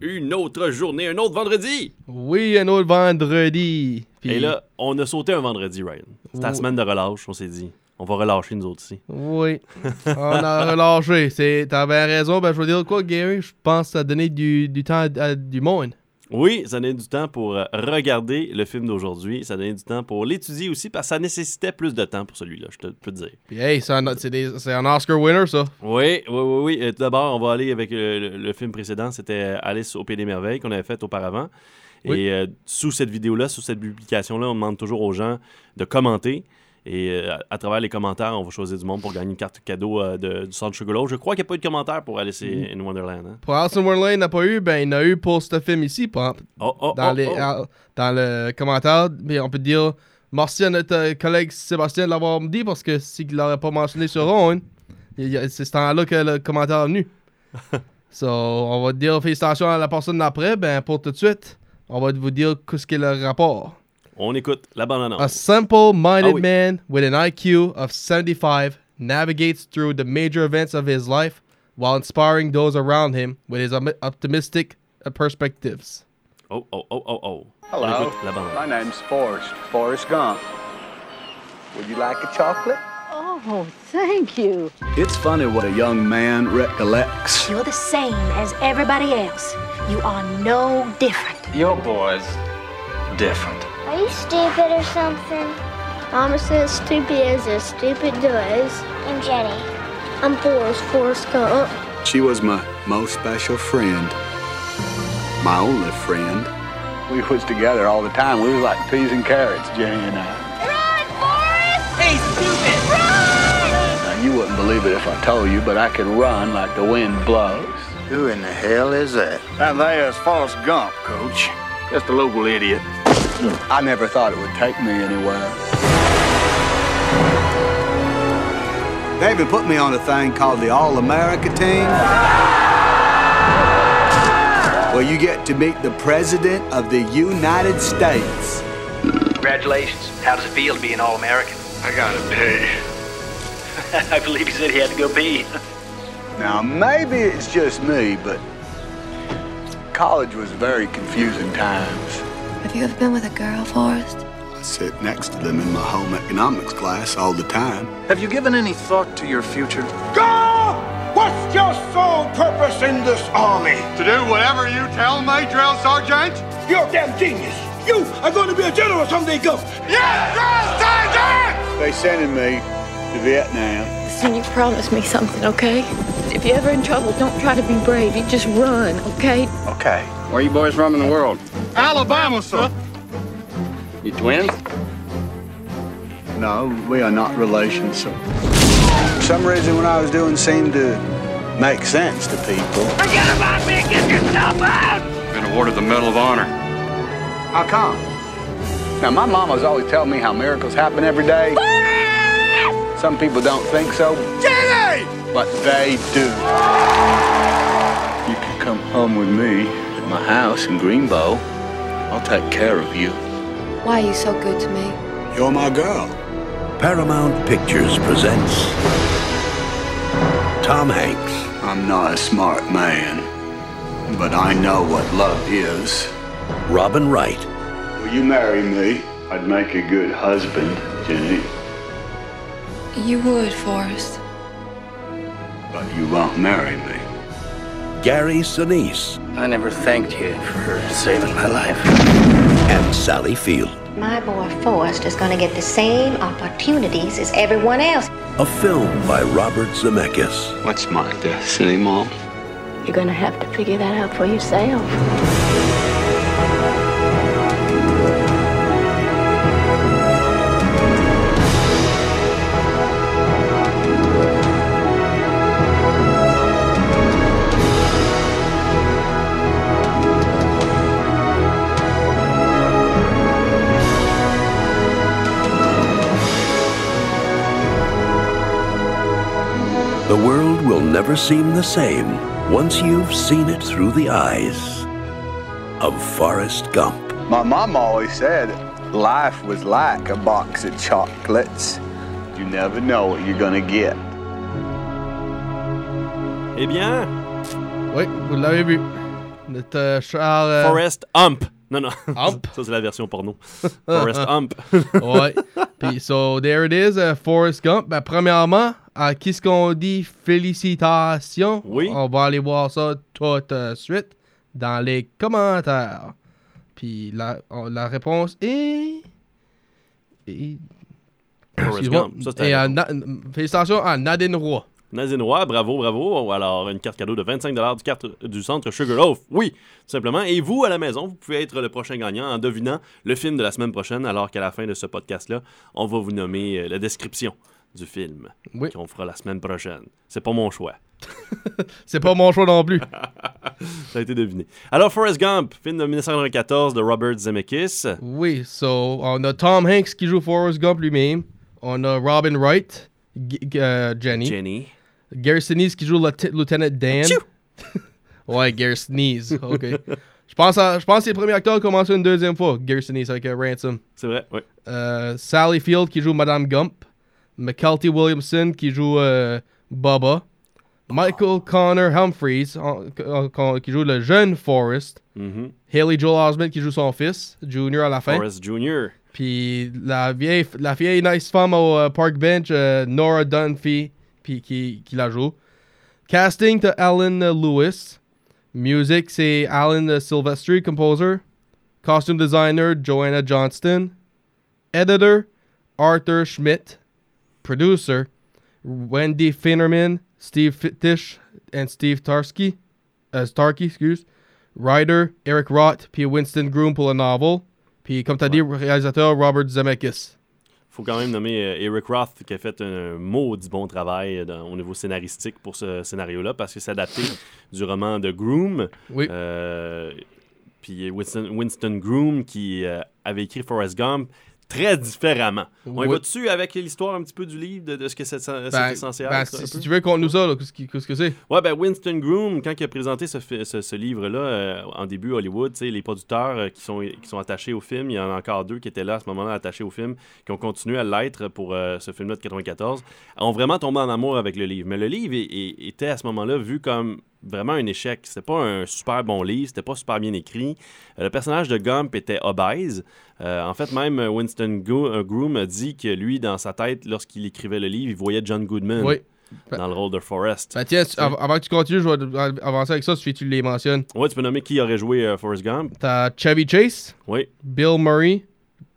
une autre journée, un autre vendredi. Oui, un autre vendredi. Puis- Et là, on a sauté un vendredi, Ryan. C'était la semaine de relâche, on s'est dit. On va relâcher nous autres ici. Oui. On a relâché. T'avais raison. Ben, je veux dire quoi, Gary? Je pense que ça a donné du, du temps à, à du monde. Oui, ça donnait du temps pour euh, regarder le film d'aujourd'hui. Ça donnait du temps pour l'étudier aussi, parce que ça nécessitait plus de temps pour celui-là, je te peux te dire. Puis, hey, c'est un, un Oscar winner, ça. Oui, oui, oui, oui. Tout D'abord, on va aller avec le, le film précédent. C'était Alice au Pays des Merveilles qu'on avait fait auparavant. Oui. Et euh, sous cette vidéo-là, sous cette publication-là, on demande toujours aux gens de commenter. Et euh, à, travers les commentaires, on va choisir du monde pour gagner une carte cadeau euh, de- du Centre Sugarloaf. Je crois qu'il n'y a pas eu de commentaires pour Alice in Wonderland. hein? Pour Alice in Wonderland, il n'a pas eu. Ben, il y en a eu pour ce film ici. par- Oh, oh, dans, oh, les, oh. à- dans le commentaire. Mais on peut dire merci à notre euh, collègue Sébastien de l'avoir dit parce que s'il ne l'aurait pas mentionné sur Ron, a- c'est ce temps-là que le commentaire est venu. so, on va dire félicitations à la personne d'après. Ben, pour tout de suite, on va vous dire qu'est-ce qu'est le rapport. On écoute la bande-annonce. A simple-minded Ah oui. man with an IQ of 75 navigates through the major events of his life while inspiring those around him with his optimistic uh, perspectives. Oh, oh, oh, oh, oh. Hello. la bande-annonce. My name's Forrest, Forrest Gump. Would you like a chocolate? Oh, thank you. It's funny what a young man recollects. You're the same as everybody else. You are no different. Your boy's different. Are you stupid or something? Mama says stupid is as stupid does. I'm Jenny. I'm Forrest, Forrest Gump. She was my most special friend. My only friend. We was together all the time. We was like peas and carrots, Jenny and I. Run, Forrest! Hey, stupid! Run! Now, you wouldn't believe it if I told you, but I could run like the wind blows. Who in the hell is that? That there's Forrest Gump, Coach. Just a local idiot. I never thought it would take me anywhere. They even put me on a thing called the All America team. Where you get to meet the President of the United States. Congratulations. How does it feel to be an All-American? I gotta pee. I believe he said he had to go pee. Now, maybe it's just me, but college was very confusing times. Have you ever been with a girl, Forrest? I sit next to them in my home economics class all the time. Have you given any thought to your future? Go! What's your sole purpose in this army? To do whatever you tell me, drill sergeant. You're a damn genius. You are going to be a general someday, go. Yes, drill sergeant! They sending me to Vietnam. Listen, you promised me something, okay? If you're ever in trouble, don't try to be brave. You just run, okay? Okay. Where you boys from in the world? Alabama, sir. You twins? No, we are not relations. So. For some reason, what I was doing seemed to make sense to people. Forget about me and get yourself out! Been awarded the Medal of Honor. How come? Now, my mom was always telling me how miracles happen every day. Some people don't think so, Jenny! but they do. You can come home with me at my house in Greenbow. I'll take care of you. Why are you so good to me? You're my girl. Paramount Pictures presents Tom Hanks, I'm not a smart man, but I know what love is. Robin Wright, Will you marry me? I'd make a good husband, Jenny, You would, Forrest. but you won't marry me. Gary Sinise, I never thanked you for saving my life. and Sally Field. My boy Forrest is going to get the same opportunities as everyone else. A film by Robert Zemeckis. What's my destiny, Mom? You're gonna have to figure that out for yourself. The world will never seem the same once you've seen it through the eyes of Forrest Gump. My mom always said life was like a box of chocolates. You never know what you're gonna get. Eh bien, Oui, vous l'avez vu. Notre euh, Charles. euh, Forrest Hump. Non, non. Hump. Ça, c'est la version porno. Forrest Hump. ouais. Puis, so, there it is, uh, Forrest Gump. Ben, premièrement, à qui ce qu'on dit félicitations? Oui. On va aller voir ça tout de suite dans les commentaires. Puis, la, on- la réponse est. est- Excuse-moi. Et, euh, Na- félicitations à Nadine Roy. Nadine Roy, bravo, bravo. Alors, une carte cadeau de 25 du, carte, du centre Sugarloaf. Oui, tout simplement. Et vous, à la maison, vous pouvez être le prochain gagnant en devinant le film de la semaine prochaine, alors qu'à la fin de ce podcast-là, on va vous nommer euh, la description du film Oui. qu'on fera la semaine prochaine. C'est pas mon choix. C'est pas mon choix non plus. Ça a été deviné. Alors, Forrest Gump, film de 1994 de Robert Zemeckis. Oui, so, on a Tom Hanks qui joue Forrest Gump lui-même. On a Robin Wright, G- euh, Jenny. Jenny. Gary Sinise qui joue Lieutenant Lieutenant Dan. ouais, Gary Sinise. OK. Je pense, à- je pense que c'est le premier acteur qui a commencé une deuxième fois, Gary Sinise avec euh, Ransom. C'est vrai, oui. Euh, Sally Field qui joue Madame Gump. McKelty Williamson qui joue euh, Bubba. Michael Connor Humphreys qui joue le jeune Forrest. Mhm. Haley Joel Osment qui joue son fils, Junior à la fin. Forrest Jr. Puis la vieille, la vieille nice femme au euh, park bench, euh, Nora Dunphy, puis qui, qui la joue. Casting de Alan Lewis. Music, c'est Alan Silvestri, composer. Costume designer, Joanna Johnston. Editor, Arthur Schmidt. Producer, Wendy Finnerman, Steve Fittish, and Steve Tarsky. Uh, Starkey, excuse. Writer, Eric Roth, puis Winston Groom pour le novel. Puis, comme tu as dit, réalisateur Robert Zemeckis. faut quand même nommer euh, Eric Roth qui a fait un maudit bon travail euh, dans- au niveau scénaristique pour ce scénario-là parce que c'est adapté du roman de Groom. Oui. Euh, puis Winston, Winston Groom qui euh, avait écrit Forrest Gump très différemment. On y Oui. va dessus avec l'histoire un petit peu du livre de, de ce que c'est Ben, censé ben, être. si, tu veux, conte-nous ça, là, qu'est-ce que c'est? Ouais, ben Winston Groom, quand il a présenté ce, fi- ce, ce livre-là euh, en début Hollywood, les producteurs euh, qui, sont, qui sont attachés au film, il y en a encore deux qui étaient là à ce moment-là attachés au film, qui ont continué à l'être pour euh, ce film-là de 94, ont vraiment tombé en amour avec le livre. Mais le livre est- est- était à ce moment-là vu comme vraiment un échec. C'était pas un super bon livre, c'était pas super bien écrit. Euh, le personnage de Gump était obèse. Euh, en fait, même Winston Go- euh, Groom a dit que lui, dans sa tête, lorsqu'il écrivait le livre, il voyait John Goodman Oui. dans le rôle de Forrest. Ben, av- avant que tu continues, je vais av- avancer avec ça, si tu les mentionnes. Ouais, tu peux nommer qui aurait joué euh, Forrest Gump. T'as Chevy Chase, Oui. Bill Murray,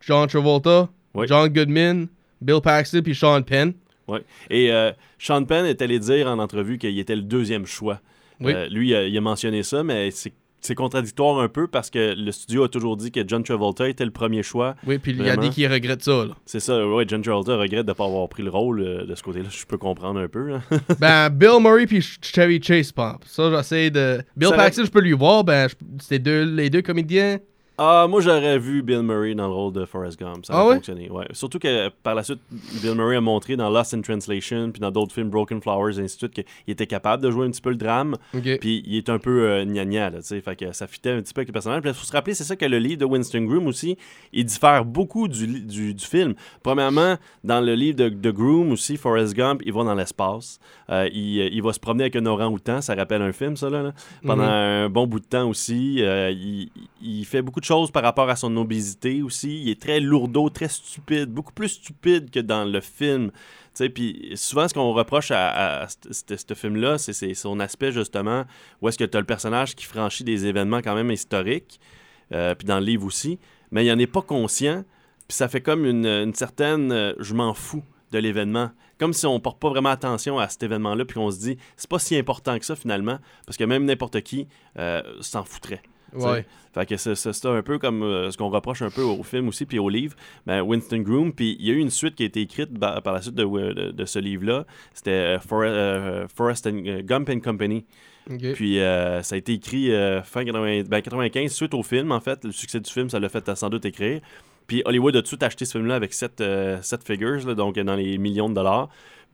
John Travolta, Oui. John Goodman, Bill Paxton, puis Sean Penn. Oui. Et Sean Penn est allé dire en entrevue qu'il était le deuxième choix. Oui. Euh, lui, il a, il a mentionné ça, mais c'est contradictoire un peu parce que le studio a toujours dit que John Travolta était le premier choix. Oui, puis il a dit qu'il regrette ça. C'est ça, ouais, John Travolta regrette de ne pas avoir pris le rôle euh, de ce côté-là. Je peux comprendre un peu. hein. ben, Bill Murray puis Ch- Chevy Chase, pas. Ça, j'essaie de. Bill Paxton, je peux lui voir. Ben, c'est deux, les deux comédiens. Ah, moi, j'aurais vu Bill Murray dans le rôle de Forrest Gump. Ça Ah a ouais? fonctionné. Ouais. Surtout que par la suite, Bill Murray a montré dans Lost in Translation, puis dans d'autres films, Broken Flowers, et ainsi de suite, qu'il était capable de jouer un petit peu le drame. Puis il est un peu euh, là, tu sais. Fait que ça fitait un petit peu avec le personnage. Puis il faut se rappeler, c'est ça que le livre de Winston Groom aussi, il diffère beaucoup du, du, du film. Premièrement, dans le livre de, de Groom aussi, Forrest Gump, il va dans l'espace. Euh, il, euh, il va se promener avec un orang-outan, ça rappelle un film, ça, là. là. Pendant Mhm. un bon bout de temps aussi. Euh, il, il fait beaucoup de choses par rapport à son obésité aussi. Il est très lourdeau, très stupide, beaucoup plus stupide que dans le film. Puis souvent, ce qu'on reproche à, ce film-là, c'est son aspect justement où est-ce que tu as le personnage qui franchit des événements quand même historiques, euh, puis dans le livre aussi, mais il n'en est pas conscient, puis ça fait comme une, certaine euh, je m'en fous de l'événement. Comme si on porte pas vraiment attention à cet événement-là, puis qu'on se dit, c'est pas si important que ça finalement, parce que même n'importe qui euh, s'en foutrait. Ouais. Fait que c'est un peu comme euh, ce qu'on reproche un peu au film aussi, puis au livre. Ben, Winston Groom, puis il y a eu une suite qui a été écrite par la suite de, de- de ce livre-là. C'était euh, For- euh, Forrest and, euh, Gump and Company. Puis euh, ça a été écrit euh, fin 80 ben, 95, suite au film, en fait. Le succès du film, ça l'a fait euh, sans doute écrire. Puis Hollywood a tout de suite acheté ce film-là avec 7 figures, là, donc euh, dans les millions de dollars.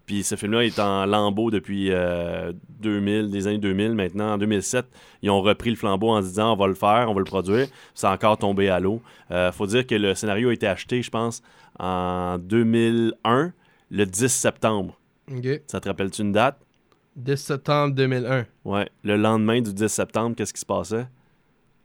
Puis ce film-là est en lambeau depuis euh, 2000, des années 2000 maintenant. En 2007, ils ont repris le flambeau en se disant on va le faire, on va le produire. Ça a encore tombé à l'eau. Euh, faut dire que le scénario a été acheté, je pense, en 2001, le 10 septembre. Ça te rappelle-tu une date? 10 septembre 2001. Ouais. Le lendemain du 10 septembre, qu'est-ce qui se passait?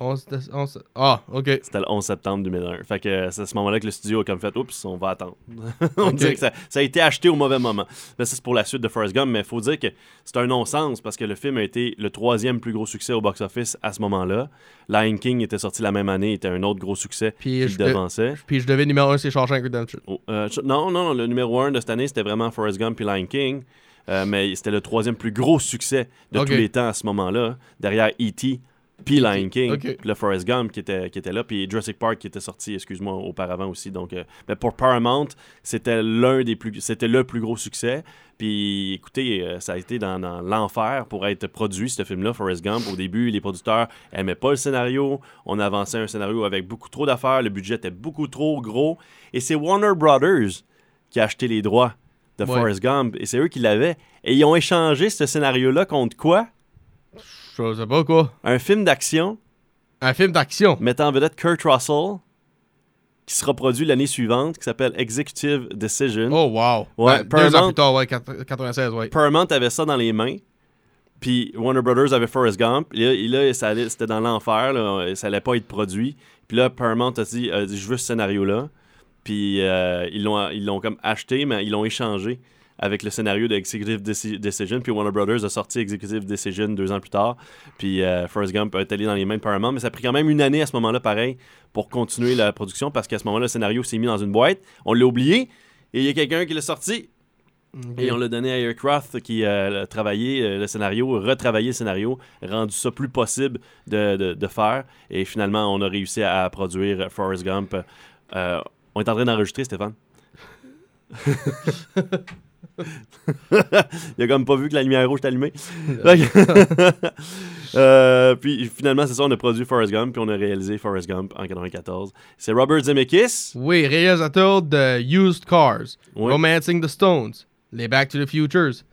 11, déce- 11 Ah, ok. C'était le 11 septembre 2001. Fait que c'est à ce moment-là que le studio a comme fait Oups, on va attendre. on Ok. dirait que ça, ça a été acheté au mauvais moment. Mais ça, c'est pour la suite de Forrest Gump. Mais il faut dire que c'est un non-sens parce que le film a été le troisième plus gros succès au box-office à ce moment-là. Lion King était sorti la même année, était un autre gros succès Puis qui devançait. puis je devais numéro 1, c'est Shawshank Redemption. Oh, euh, non, non, le numéro 1 de cette année, c'était vraiment Forrest Gump et Lion King. Euh, mais c'était le troisième plus gros succès de tous les temps à ce moment-là, derrière E.T. puis Lion King, puis le Forrest Gump qui était, qui était là, puis Jurassic Park qui était sorti, excuse-moi, auparavant aussi. Donc, euh, mais pour Paramount, c'était l'un des plus, c'était le plus gros succès. Puis, écoutez, euh, ça a été dans, dans l'enfer pour être produit ce film-là, Forrest Gump. Au début, les producteurs aimaient pas le scénario. On avançait un scénario avec beaucoup trop d'affaires. Le budget était beaucoup trop gros. Et c'est Warner Brothers qui a acheté les droits de Ouais. Forrest Gump. Et c'est eux qui l'avaient. Et ils ont échangé ce scénario-là contre quoi? Je sais pas quoi. Un film d'action Un film d'action. mettant en vedette Kurt Russell, qui sera produit l'année suivante, qui s'appelle Executive Decision. Oh, wow. Ouais, Ben, deux ans Paramount- plus tard, ouais, quat- 96, ouais. Paramount avait ça dans les mains. Puis Warner Brothers avait Forrest Gump. Et là, c'était dans l'enfer. là. Ça allait pas être produit. Puis là, Paramount a dit, a dit, je veux ce scénario-là. Puis euh, ils l'ont ils l'ont comme acheté, mais ils l'ont échangé avec le scénario de Executive Deci- Decision. Puis Warner Brothers a sorti Executive Decision deux ans plus tard. Puis euh, Forrest Gump est allé dans les mains de Paramount. Mais ça a pris quand même une année à ce moment-là, pareil, pour continuer la production. Parce qu'à ce moment-là, le scénario s'est mis dans une boîte. On l'a oublié. Et il y a quelqu'un qui l'a sorti. Et on l'a donné à Aircraft qui euh, a travaillé euh, le scénario, retravaillé le scénario, rendu ça plus possible de, de- de faire. Et finalement, on a réussi à, produire Forrest Gump. Euh, on est en train d'enregistrer, Stéphane. Il a comme pas vu que la lumière rouge est allumée. Que- Euh, puis finalement, c'est ça, on a produit Forrest Gump, puis on a réalisé Forrest Gump en 94. C'est Robert Zemeckis. Oui, réalisateur de Used Cars. Romancing the Stones, Les Back to the Futures,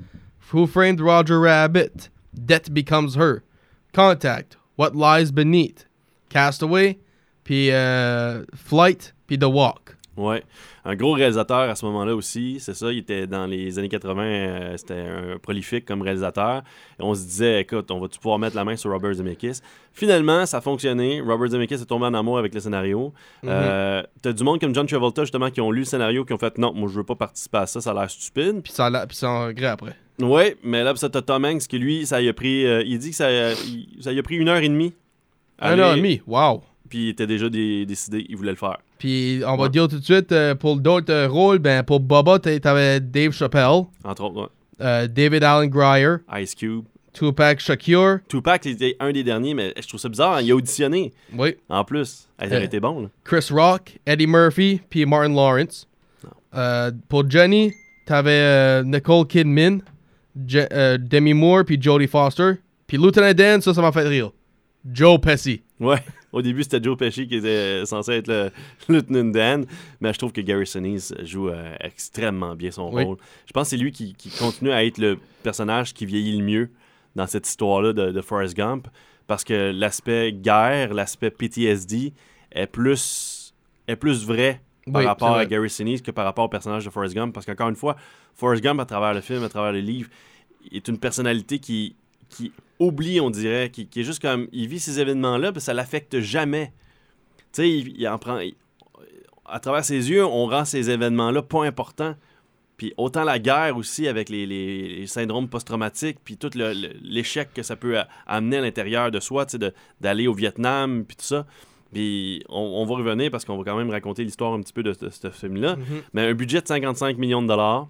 Who Framed Roger Rabbit, Death Becomes Her, Contact, What Lies Beneath, Castaway, puis euh, Flight, puis The Walk. Ouais, un gros réalisateur à ce moment-là aussi, c'est ça, il était dans les années 80, euh, c'était un prolifique comme réalisateur. Et on se disait, écoute, on va-tu pouvoir mettre la main sur Robert Zemeckis? Finalement, ça a fonctionné. Robert Zemeckis est tombé en amour avec le scénario. Euh, T'as du monde comme John Travolta, justement, qui ont lu le scénario, qui ont fait, non, moi, je veux pas participer à ça, ça a l'air stupide. Puis ça, l'a- puis ça en regret après. Ouais, mais là, ça, t'as Tom Hanks, qui lui, ça y a pris, euh, il dit que ça, il- ça y a pris une heure et demie. Un an et demi, wow. Puis il était déjà dé- décidé, il voulait le faire. Puis on va Ouais. dire tout de suite, euh, pour d'autres euh, rôles, ben, pour Boba, t'a- t'avais Dave Chappelle, Entre autres, ouais. euh, David Allen Greer, Ice Cube. Tupac Shakur. Tupac était un des derniers, mais je trouve ça bizarre. hein, Il a auditionné. Oui. En plus. Elle aurait été bon, là. Chris Rock, Eddie Murphy, puis Martin Lawrence. Euh, pour Johnny, t'avais euh, Nicole Kidman, Je- euh, Demi Moore, puis Jodie Foster. Puis Lieutenant Dan, ça, ça m'a fait rire. Joe Pesci. Ouais. Au début, c'était Joe Pesci qui était censé être le Lieutenant Dan, mais je trouve que Gary Sinise joue euh, extrêmement bien son Oui. rôle. Je pense que c'est lui qui, qui continue à être le personnage qui vieillit le mieux dans cette histoire-là de, de Forrest Gump, parce que l'aspect guerre, l'aspect PTSD est plus, est plus vrai par Oui, rapport à. Gary Sinise que par rapport au personnage de Forrest Gump, parce qu'encore une fois, Forrest Gump, à travers le film, à travers le livre, est une personnalité qui, qui oublie, on dirait, qui, qui est juste comme. Il vit ces événements-là, puis ça l'affecte jamais. Tu sais, il, il en prend. il- à travers ses yeux, on rend ces événements-là pas importants. Puis autant la guerre aussi avec les, les- les syndromes post-traumatiques, puis tout l'échec que ça peut a- amener à l'intérieur de soi, d'aller au Vietnam, puis tout ça. Puis on, on va revenir parce qu'on va quand même raconter l'histoire un petit peu de, ce- ce film-là. Mhm. Mais un budget de 55 millions de dollars,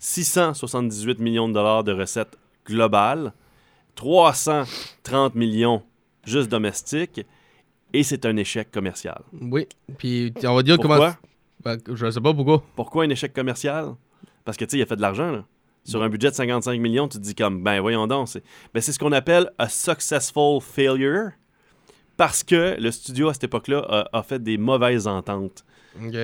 678 millions de dollars de recettes globales, 330 millions juste domestiques, et c'est un échec commercial. Oui. Puis on va dire Pourquoi? comment. Ben, je sais pas pourquoi. Pourquoi un échec commercial? Parce que, tu sais, il a fait de l'argent, là. Sur un budget de 55 millions, tu te dis comme, ben voyons donc, c'est ben, c'est ce qu'on appelle a successful failure, parce que le studio, à cette époque-là, a, a fait des mauvaises ententes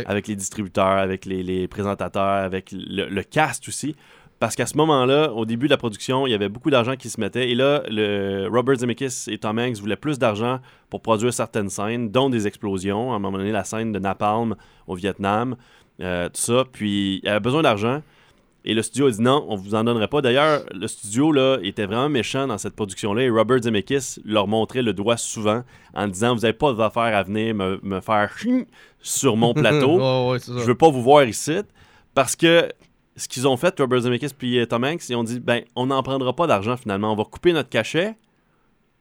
avec les distributeurs, avec les, les présentateurs, avec le, le cast aussi. Parce qu'à ce moment-là, au début de la production, il y avait beaucoup d'argent qui se mettait. Et là, le Robert Zemeckis et Tom Hanks voulaient plus d'argent pour produire certaines scènes, dont des explosions. À un moment donné, la scène de Napalm au Vietnam, euh, tout ça. Puis, il avait besoin d'argent. Et le studio a dit non, on vous en donnerait pas. D'ailleurs, le studio là, était vraiment méchant dans cette production-là et Robert Zemeckis leur montrait le doigt souvent en disant Vous n'avez pas d'affaires à venir me, me faire sur mon plateau. Ouais, ouais, ça. Je veux pas vous voir ici. Parce que ce qu'ils ont fait, Robert Zemeckis puis euh, Tom Hanks, ils ont dit ben, on n'en prendra pas d'argent finalement. On va couper notre cachet,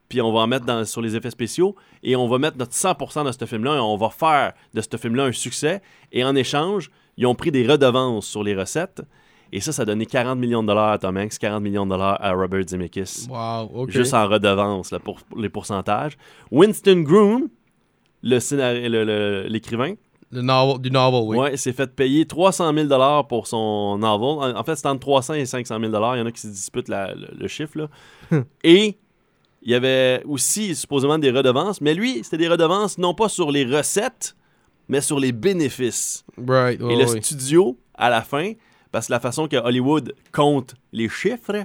puis on va en mettre dans- sur les effets spéciaux, et on va mettre notre 100% dans ce film-là, et on va faire de ce film-là un succès. Et en échange, ils ont pris des redevances sur les recettes. Et ça, ça a donné 40 millions de dollars à Tom Hanks, 40 millions de dollars à Robert Zemeckis. Wow, ok. Juste en redevances là, pour, pour les pourcentages. Winston Groom, le scénari- le- le- l'écrivain, Le novel, du novel, oui. Ouais, il s'est fait payer 300 000 pour son novel. En, en fait, c'est entre 300 et 500 000 Il y en a qui se disputent la- le, le chiffre. Là. et il y avait aussi supposément des redevances, mais lui, c'était des redevances non pas sur les recettes, mais sur les bénéfices. Right, et le studio, à la fin, parce que la façon que Hollywood compte les chiffres,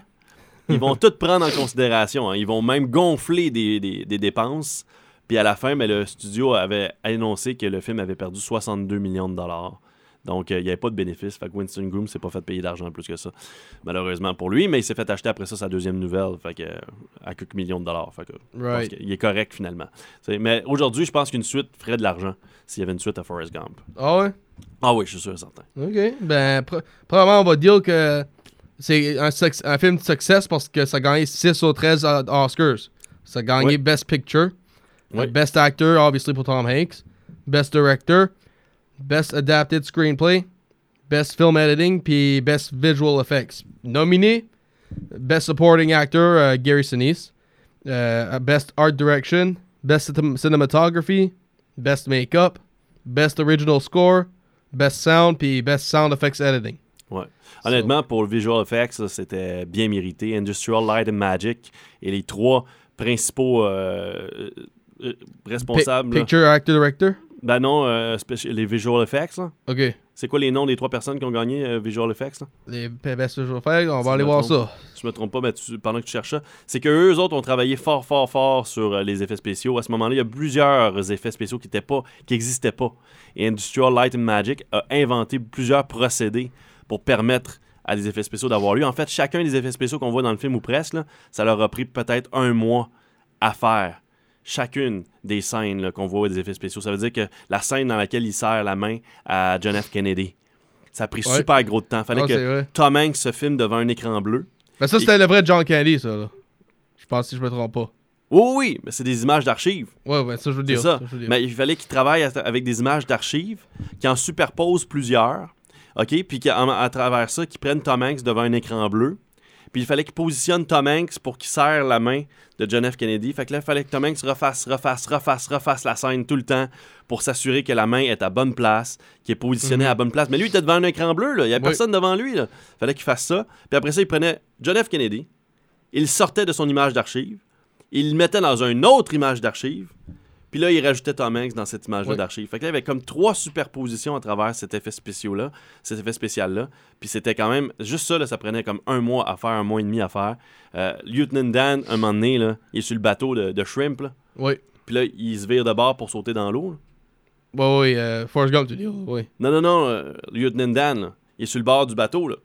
ils vont tout prendre en considération. hein. Ils vont même gonfler des, des- des dépenses. Puis à la fin, mais le studio avait annoncé que le film avait perdu 62 millions de dollars. Donc, euh, il n'y avait pas de bénéfice. Fait que Winston Groom s'est pas fait payer d'argent plus que ça. Malheureusement pour lui, mais il s'est fait acheter après ça sa deuxième nouvelle. Fait que, euh, à quelques millions de dollars. Fait que, Right. qu'il est correct finalement. Mais aujourd'hui, je pense qu'une suite ferait de l'argent s'il y avait une suite à Forrest Gump. Ah ouais? Ah oui, je suis sûr et certain. Ok. Ben, pr- probablement, on va dire que c'est un, film de succès parce que ça a gagné 6 ou 13 o- Oscars. Ça a gagné Oui. Best Picture, Oui. Best Actor, obviously pour Tom Hanks, Best Director, Best Adapted Screenplay, Best Film Editing, puis Best Visual Effects. Nominé, Best Supporting Actor, uh, Gary Sinise, uh, Best Art Direction, Best Cinematography, Best Makeup, Best Original Score, Best Sound, puis Best Sound Effects Editing. Ouais. Honnêtement, pour le visual effects, ça, c'était bien mérité. Industrial Light and Magic et les trois principaux euh, euh. Pi- là. Picture Actor Director? Ben non, euh, les visual effects. là. Ok. C'est quoi les noms des trois personnes qui ont gagné euh, visual effects? là? Les Best Visual Effects, on Si va aller voir trompe. ça. Si je me trompe pas, mais tu- pendant que tu cherches ça, c'est que eux autres ont travaillé fort, fort, fort sur euh, les effets spéciaux. À ce moment-là, il y a plusieurs effets spéciaux qui étaient pas, n'existaient pas. Et Industrial Light and Magic a inventé plusieurs procédés pour permettre à des effets spéciaux d'avoir lieu. En fait, chacun des effets spéciaux qu'on voit dans le film ou presque, là, ça leur a pris peut-être un mois à faire. Chacune des scènes qu'on voit des effets spéciaux. Ça veut dire que la scène dans laquelle il serre la main à John F. Kennedy, ça a pris Ouais. super gros de temps. Fallait Ah, c'est que. Tom Hanks se filme devant un écran bleu. Mais ça, Et- c'était le vrai John Candy, ça. Là. Je pense si je me trompe pas. Oui, oui, mais c'est des images d'archives. Ouais, ouais, ça je veux C'est dire. ça. je veux dire. Mais il fallait qu'il travaille avec des images d'archives, qui en superposent plusieurs, OK? Puis qu'à à travers ça, qu'ils prennent Tom Hanks devant un écran bleu. Puis il fallait qu'il positionne Tom Hanks pour qu'il serre la main de John F. Kennedy. Fait que là, il fallait que Tom Hanks refasse, refasse, refasse, refasse la scène tout le temps pour s'assurer que la main est à bonne place, qu'il est positionné Mhm. à bonne place. Mais lui, il était devant un écran bleu, là. Il n'y avait Oui. personne devant lui, là. fallait qu'il fasse ça. Puis après ça, il prenait John F. Kennedy, il sortait de son image d'archive, il le mettait dans une autre image d'archive, puis là, il rajoutait Tom Hanks dans cette image-là Oui. d'archive. Fait que là, il y avait comme trois superpositions à travers cet effet spécial-là, cet effet spécial-là. Puis c'était quand même, juste ça, là, ça prenait comme un mois à faire, un mois et demi à faire. Euh, Lieutenant Dan, un moment donné, là, il est sur le bateau de, de Shrimp, là. Oui. Puis là, il se vire de bord pour sauter dans l'eau. là. Ouais, ouais, euh, Forrest Gump, tu dis. Oui. Non, non, non, euh, Lieutenant Dan, là, il est sur le bord du bateau, là.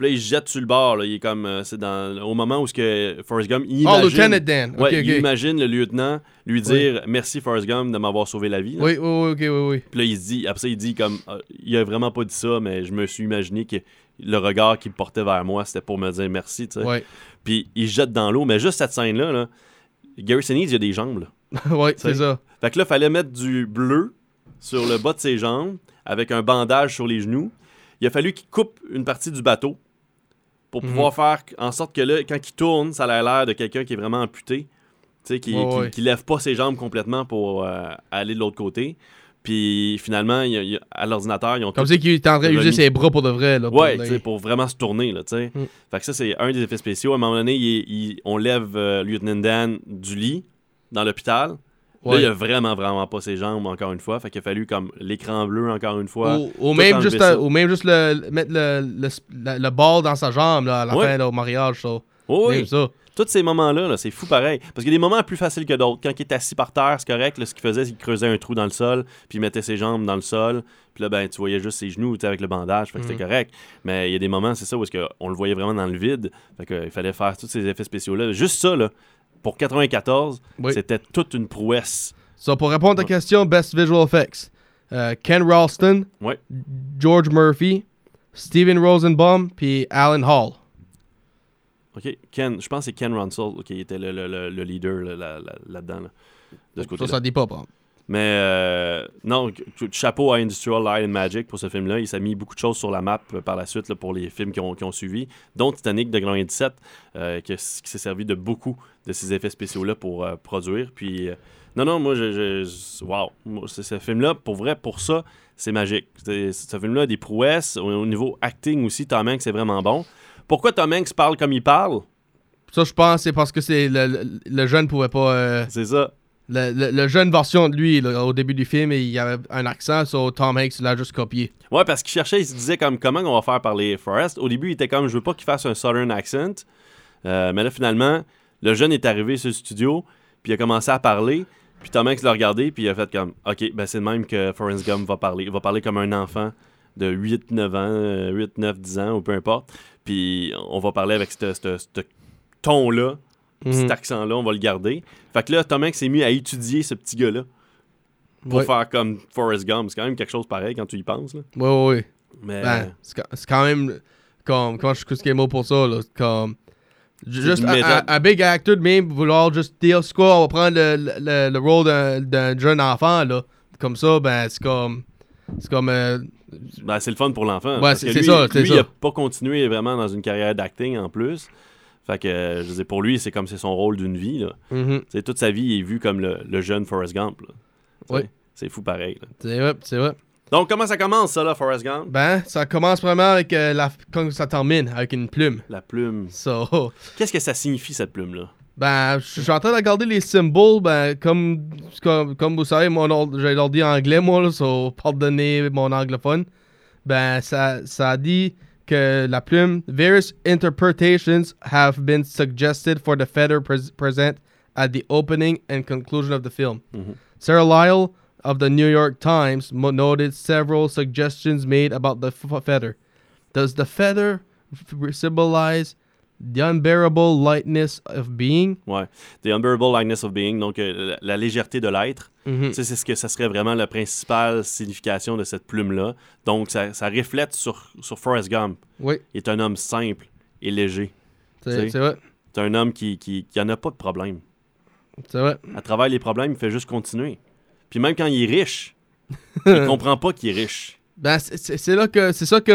Puis là, il se jette sur le bord, là. Il est comme, euh, c'est dans, au moment où ce que Forrest Gump, il Oh, imagine... Lieutenant Dan. Ouais, il imagine le lieutenant lui dire merci Forrest Gump de m'avoir sauvé la vie. là. Oui, oui, oui, oui, oui. Puis là, il se dit, après ça, il dit comme, euh, il a vraiment pas dit ça, mais je me suis imaginé que le regard qu'il portait vers moi, c'était pour me dire merci, tu sais. Ouais. Puis il se jette dans l'eau, mais juste cette scène-là, là, Gary Sinise, il a des jambes, là. sais. c'est ça. Fait que là, fallait mettre du bleu sur le bas de ses jambes, avec un bandage sur les genoux. Il a fallu qu'il coupe une partie du bateau pour Mhm. pouvoir faire en sorte que là, quand il tourne, ça a l'air de quelqu'un qui est vraiment amputé. Tu sais, qui, qui lève pas ses jambes complètement pour euh, aller de l'autre côté. Puis finalement, il il à l'ordinateur, ils ont Comme si il était en train d'user ses bras pour de vrai. Là, pour Ouais, les- tu sais, pour vraiment se tourner, là, tu sais. Mm. Fait que ça, c'est un des effets spéciaux. À un moment donné, il- on lève euh, Lieutenant Dan du lit dans l'hôpital. Là, il a vraiment, vraiment pas ses jambes, encore une fois. Fait qu'il a fallu comme l'écran bleu, encore une fois. Ou, même juste, euh, ou même juste le, mettre le, le, ball dans sa jambe là, à la Ouais. fin là, au mariage. ça. Oui. Même ça. Tous ces moments-là, là, c'est fou pareil. Parce qu'il y a des moments plus faciles que d'autres. Quand il est assis par terre, c'est correct. là, ce qu'il faisait, c'est qu'il creusait un trou dans le sol, puis il mettait ses jambes dans le sol. Puis là, ben, tu voyais juste ses genoux avec le bandage. Fait que c'était correct. Mais il y a des moments, c'est ça, où est-ce que on le voyait vraiment dans le vide. Fait que, il fallait faire tous ces effets spéciaux-là. Juste ça, là, pour 94, Oui. c'était toute une prouesse. So, pour répondre à ta question, Best Visual Effects. euh, Ken Ralston, Ouais. George Murphy, Steven Rosenbaum, puis Alan Hall. OK. Ken, je pense que c'est Ken Runsell qui était le, le- le- le leader là, là- là- là-dedans. là, de ce Ça, ça dit pas, par exemple. Mais euh, non, ch- chapeau à Industrial Light and Magic pour ce film-là. Il s'est mis beaucoup de choses sur la map euh, par la suite là, pour les films qui ont, qui ont suivi, dont Titanic de 97, euh, qui, qui s'est servi de beaucoup de ces effets spéciaux-là pour euh, produire. Puis, non, non, moi, je. wow. Ce film-là, pour vrai, pour ça, c'est magique. Ce film-là a des prouesses. Au, au niveau acting aussi, Tom Hanks est vraiment bon. Pourquoi Tom Hanks parle comme il parle? Ça, je pense, c'est parce que c'est le, le- le jeune pouvait pas. euh, C'est ça. Le, le- le jeune version de lui, au début du film, il y avait un accent, so Tom Hanks l'a juste copié. Ouais, parce qu'il cherchait, il se disait comme comment on va faire parler Forrest. Au début, il était comme je veux pas qu'il fasse un southern accent. Euh, mais là, finalement, le jeune est arrivé sur le studio, puis il a commencé à parler. Puis Tom Hanks l'a regardé, puis il a fait comme OK, ben c'est de même que Forrest Gump va parler. Il va parler comme un enfant de 8, 9 ans, euh, 8, 9, 10 ans, ou peu importe. Puis on va parler avec ce ce- ce ton-là, Mhm. cet accent-là, on va le garder. Fait que là, Tom Hanks s'est mis à étudier ce petit gars-là pour Ouais. faire comme Forrest Gump. C'est quand même quelque chose pareil quand tu y penses. Là. Ouais, ouais. Mais Ben, c'est quand- quand même. Comme, comment je ce mot pour ça, là? Comme. Juste un, big actor de même, vouloir juste dire, c'est quoi, on va prendre le, le, le rôle d'un- d'un jeune enfant, là. Comme ça, ben, c'est comme. C'est comme. euh, Ben, c'est le fun pour l'enfant. Ouais, parce c'est- que c'est lui, ça, c'est Lui, ça. il a pas continué vraiment dans une carrière d'acting en plus. Fait que, je pour lui, c'est comme c'est son rôle d'une vie. Là. mhm. Sais, toute sa vie, il est vu comme le, le jeune Forrest Gump. C'est fou pareil. C'est vrai, c'est vrai. Donc, comment ça commence, ça, là, Forrest Gump? Ben, ça commence vraiment avec euh, la. Quand ça termine, avec une plume. La plume. So. Qu'est-ce que ça signifie, cette plume-là? Ben, je suis en train de regarder les symboles, ben, comme, comme, comme vous savez, mon j'ai l'ordi anglais, moi, là, so, pardonnez mon anglophone. Ben, ça, ça dit que la plume, various interpretations have been suggested for the feather pres- present at the opening and conclusion of the film. Mhm. Sarah Lyle of the New York Times mo- noted several suggestions made about the f- feather. Does the feather f- symbolize the unbearable lightness of being? Ouais. The Unbearable Lightness of Being, donc euh, la, la légèreté de l'être. Tu sais, c'est ce que ça serait vraiment la principale signification de cette plume-là. Donc, ça, ça reflète sur, sur Forrest Gump. Oui, Il est un homme simple et léger. c'est vrai. C'est un homme qui, qui, qui en a pas de problème. C'est vrai. À travers les problèmes, il fait juste continuer. Puis même quand il est riche, il comprend pas qu'il est riche. Ben, c'est là que. C'est ça que.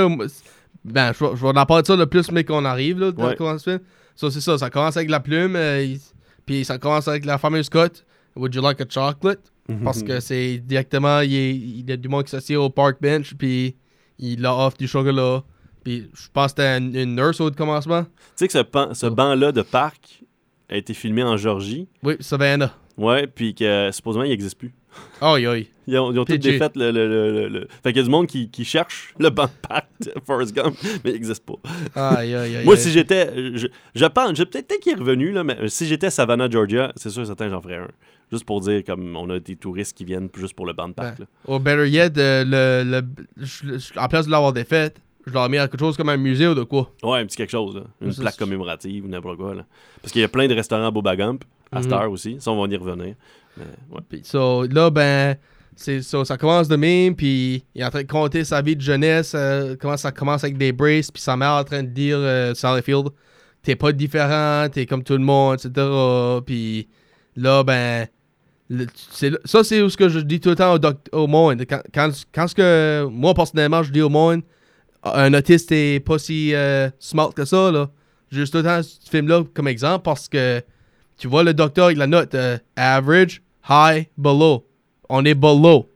Ben, je vais je vais en parler de ça le plus, mais qu'on arrive, là, dans Ouais. comment ça c'est ça. Ça commence avec la plume, euh, il- puis ça commence avec la fameuse cote. Would you like a chocolate? Parce que c'est directement. Il, est- il y a du monde qui s'assied au park bench, puis il leur offre du chocolat. Puis je pense que c'était une, une nurse au commencement. Tu sais que ce, pan- ce banc-là de parc a été filmé en Georgie. Oui, Savannah. Ouais, puis que supposément il n'existe plus. Aïe, aïe. Ils ont, ils ont tous PG. défait le, le, le, le- Fait qu'il y a du monde qui, qui cherche le banc de parc de Forrest Gump, mais il n'existe pas. Aïe, aïe, aïe. Moi, si j'étais. Je, je pense. Peut-être qu'il est revenu, là, mais si j'étais Savannah, Georgia, c'est sûr certain, j'en ferais un. Juste pour dire, comme on a des touristes qui viennent juste pour le banc. Ben, là. Ou better yet, euh, le, en place de l'avoir défait, je l'aurais mis à quelque chose comme un musée ou de quoi? Ouais, un petit quelque chose, là. Une plaque commémorative ou n'importe quoi. Là. Parce qu'il y a plein de restaurants à Bobagump, à cette Mhm. heure aussi. Ça, on va y revenir. Mais, ouais. Puis, so, là, ben, c'est, so, ça commence de même, puis il est en train de compter sa vie de jeunesse, euh, comment ça commence avec des braces, puis sa mère est en train de dire, euh, Field, t'es pas différent, t'es comme tout le monde, etc. Puis là, ben, le- ça, c'est ce que je dis tout le temps au, doc- au monde. Quand, quand, quand ce que, moi, personnellement, je dis au monde, un autiste est pas si euh, smart que ça, là. Juste tout le temps ce film-là comme exemple parce que tu vois le docteur avec la note euh, average, high, below. On est below.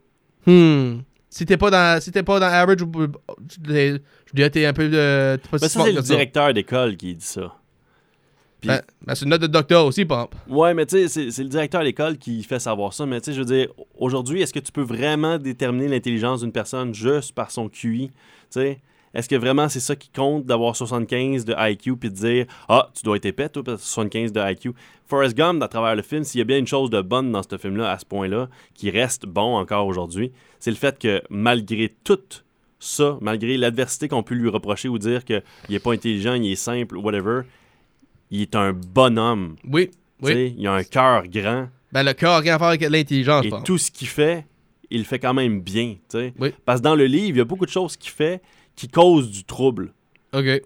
Hmm. Si t'es pas dans, si t'es pas dans average, je dirais t'es un peu euh, pas si ça, c'est le directeur d'école qui dit ça. Ben, ben, c'est une note de docteur aussi, exemple. Ouais, mais tu sais, c'est- le directeur de l'école qui fait savoir ça. Mais tu sais, je veux dire, aujourd'hui, est-ce que tu peux vraiment déterminer l'intelligence d'une personne juste par son QI? Tu sais, Est-ce que vraiment c'est ça qui compte d'avoir 75 de IQ puis de dire Ah, tu dois être épais, toi, parce que 75 de IQ Forrest Gump, à travers le film, s'il y a bien une chose de bonne dans ce film-là, à ce point-là, qui reste bon encore aujourd'hui, c'est le fait que malgré tout ça, malgré l'adversité qu'on peut lui reprocher ou dire qu'il n'est pas intelligent, il est simple, whatever, il est un bonhomme. Oui, oui. T'sais, Il a un cœur grand. Ben, le cœur a rien à faire avec l'intelligence, Et tout ce qu'il fait, il le fait quand même bien. Oui. Parce que dans le livre, il y a beaucoup de choses qu'il fait qui causent du trouble.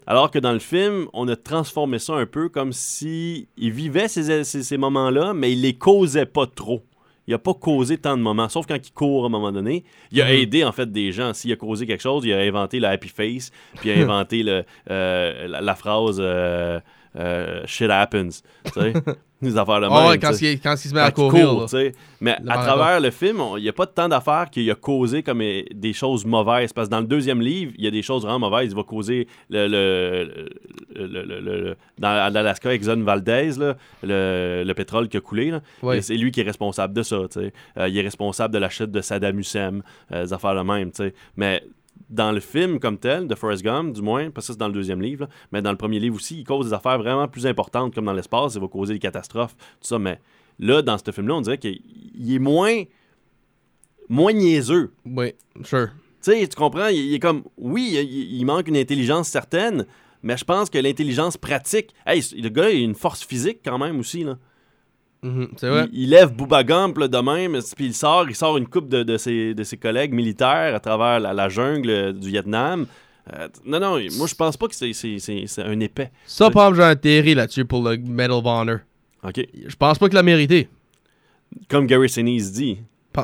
Alors que dans le film, on a transformé ça un peu comme si il vivait ces, ces- ces moments-là, mais il les causait pas trop. Il a pas causé tant de moments, sauf quand il court à un moment donné. Il a Mhm. aidé en fait des gens. S'il a causé quelque chose, il a inventé le happy face, puis il a inventé le, euh, la, la phrase euh, euh, shit happens. Des affaires de Ah même. ouais, quand il, quand il se met à Quand il courir. court, là. tu sais. Mais Le à travers le film, il n'y a pas tant d'affaires qu'il a causé comme des choses mauvaises. Parce que dans le deuxième livre, il y a des choses vraiment mauvaises. Il va causer le, le- le- le- dans l'Alaska, Exxon Valdez, là, le, le pétrole qui a coulé. C'est lui qui est responsable de ça. tu sais. Euh, il est responsable de la chute de Saddam Hussein, euh, des affaires de même. tu sais. Mais dans le film comme tel, de Forrest Gump, du moins, parce que c'est dans le deuxième livre, là, mais dans le premier livre aussi, il cause des affaires vraiment plus importantes, comme dans l'espace, il va causer des catastrophes, tout ça. Mais là, dans ce film-là, on dirait qu'il il est moins, moins niaiseux. Oui, sure. Tu sais, tu comprends? Il, il est comme, oui, il, il manque une intelligence certaine, mais je pense que l'intelligence pratique. Hey, le gars, il a une force physique quand même aussi, là. Mhm, c'est vrai. Il, il lève Booba Gump là, de même, puis il sort, il sort une coupe de, de ses, de ses collègues militaires à travers la, la jungle du Vietnam. Euh, non, non, moi je pense pas que c'est- c'est c'est- c'est un épais. Ça, par exemple, j'ai un théorie là-dessus pour le Medal of Honor. OK. Je pense pas qu'il l'a mérité. Comme Gary Sinise dit,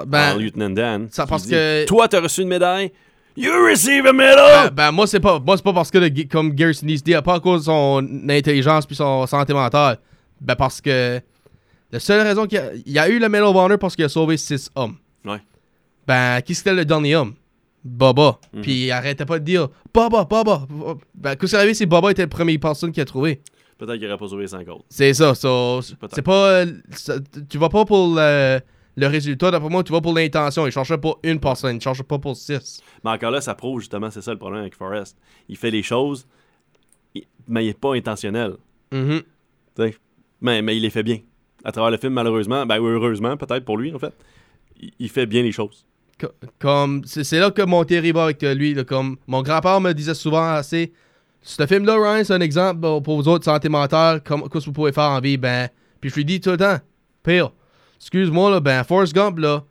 ben, en Lieutenant Dan. ça parce dit, que- Toi, t'as reçu une médaille. You receive a medal! Ben, ben, moi, c'est pas, moi, c'est pas parce que, le- comme Gary Sinise dit, pas à cause de son intelligence puis son santé mentale. Ben, parce que la seule raison qu'il y a, il y a eu le Medal of Honor parce qu'il a sauvé six hommes. Ouais. Ben, qui c'était le dernier homme? Baba. Mhm. Puis il arrêtait pas de dire Baba, Baba. Ben, qu'est-ce qui est arrivé, c'est Baba était la première personne qui a trouvé. Peut-être qu'il aurait pas sauvé 5 autres. C'est ça. so, c'est pas. euh, ça- tu vas pas pour le, le résultat, d'après moi, tu vas pour l'intention. Il cherchait pas une personne, il cherchait pas pour six. Mais encore là, ça prouve justement, c'est ça le problème avec Forrest. Il fait les choses, mais il n'est pas intentionnel. Tu sais. Mais, mais il les fait bien. À travers le film, malheureusement, ben heureusement, peut-être pour lui, en fait, il, fait bien les choses. Co- Comme, c'est là que mon théorie va avec euh, lui. comme mon grand-père me disait souvent assez. Ce film-là, Ryan, c'est un exemple bon, pour vous autres, santé mentale, qu'est-ce que vous pouvez faire en vie. Ben, puis je lui dis tout le temps, pire, excuse-moi, là, ben, Forrest Gump, là,